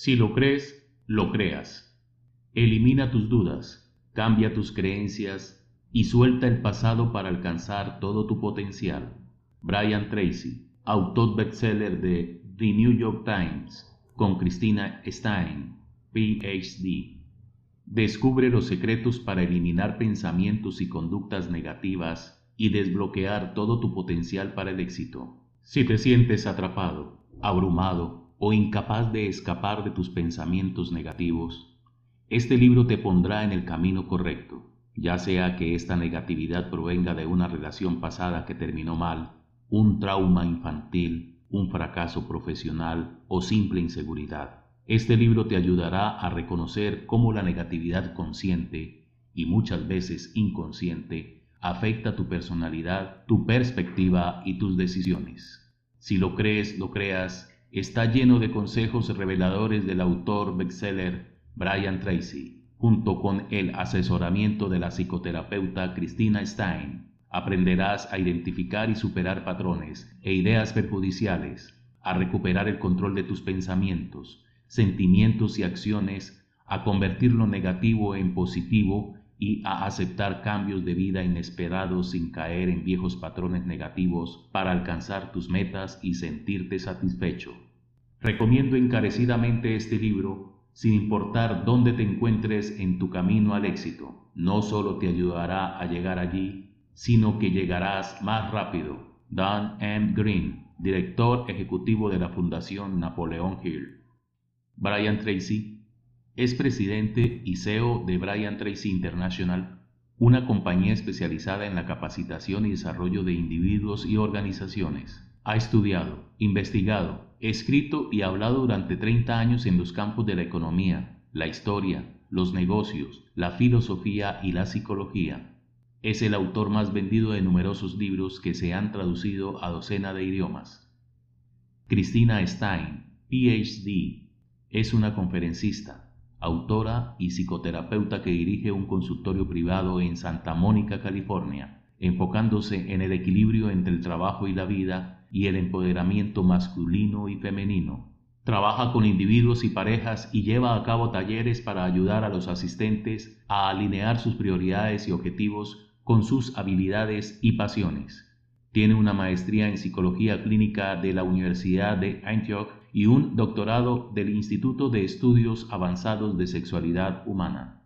Si lo crees, lo creas. Elimina tus dudas, cambia tus creencias y suelta el pasado para alcanzar todo tu potencial. Brian Tracy, autor bestseller de The New York Times, con Christina Stein, PhD. Descubre los secretos para eliminar pensamientos y conductas negativas y desbloquear todo tu potencial para el éxito. Si te sientes atrapado, abrumado o incapaz de escapar de tus pensamientos negativos, este libro te pondrá en el camino correcto, ya sea que esta negatividad provenga de una relación pasada que terminó mal, un trauma infantil, un fracaso profesional o simple inseguridad. Este libro te ayudará a reconocer cómo la negatividad consciente y muchas veces inconsciente afecta tu personalidad, tu perspectiva y tus decisiones. Si lo crees, lo creas, está lleno de consejos reveladores del autor bestseller Brian Tracy, junto con el asesoramiento de la psicoterapeuta Christina Stein. Aprenderás a identificar y superar patrones e ideas perjudiciales, a recuperar el control de tus pensamientos, sentimientos y acciones, a convertir lo negativo en positivo y a aceptar cambios de vida inesperados sin caer en viejos patrones negativos para alcanzar tus metas y sentirte satisfecho. Recomiendo encarecidamente este libro sin importar dónde te encuentres en tu camino al éxito. No solo te ayudará a llegar allí, sino que llegarás más rápido. Dan M. Green, director ejecutivo de la Fundación Napoleón Hill. Brian Tracy es presidente y CEO de Brian Tracy International, una compañía especializada en la capacitación y desarrollo de individuos y organizaciones. Ha estudiado, investigado, escrito y hablado durante 30 años en los campos de la economía, la historia, los negocios, la filosofía y la psicología. Es el autor más vendido de numerosos libros que se han traducido a docena de idiomas. Cristina Stein, PhD, es una conferencista, autora y psicoterapeuta que dirige un consultorio privado en Santa Mónica, California, enfocándose en el equilibrio entre el trabajo y la vida y el empoderamiento masculino y femenino. Trabaja con individuos y parejas y lleva a cabo talleres para ayudar a los asistentes a alinear sus prioridades y objetivos con sus habilidades y pasiones. Tiene una maestría en psicología clínica de la Universidad de Antioch y un doctorado del Instituto de Estudios Avanzados de Sexualidad Humana.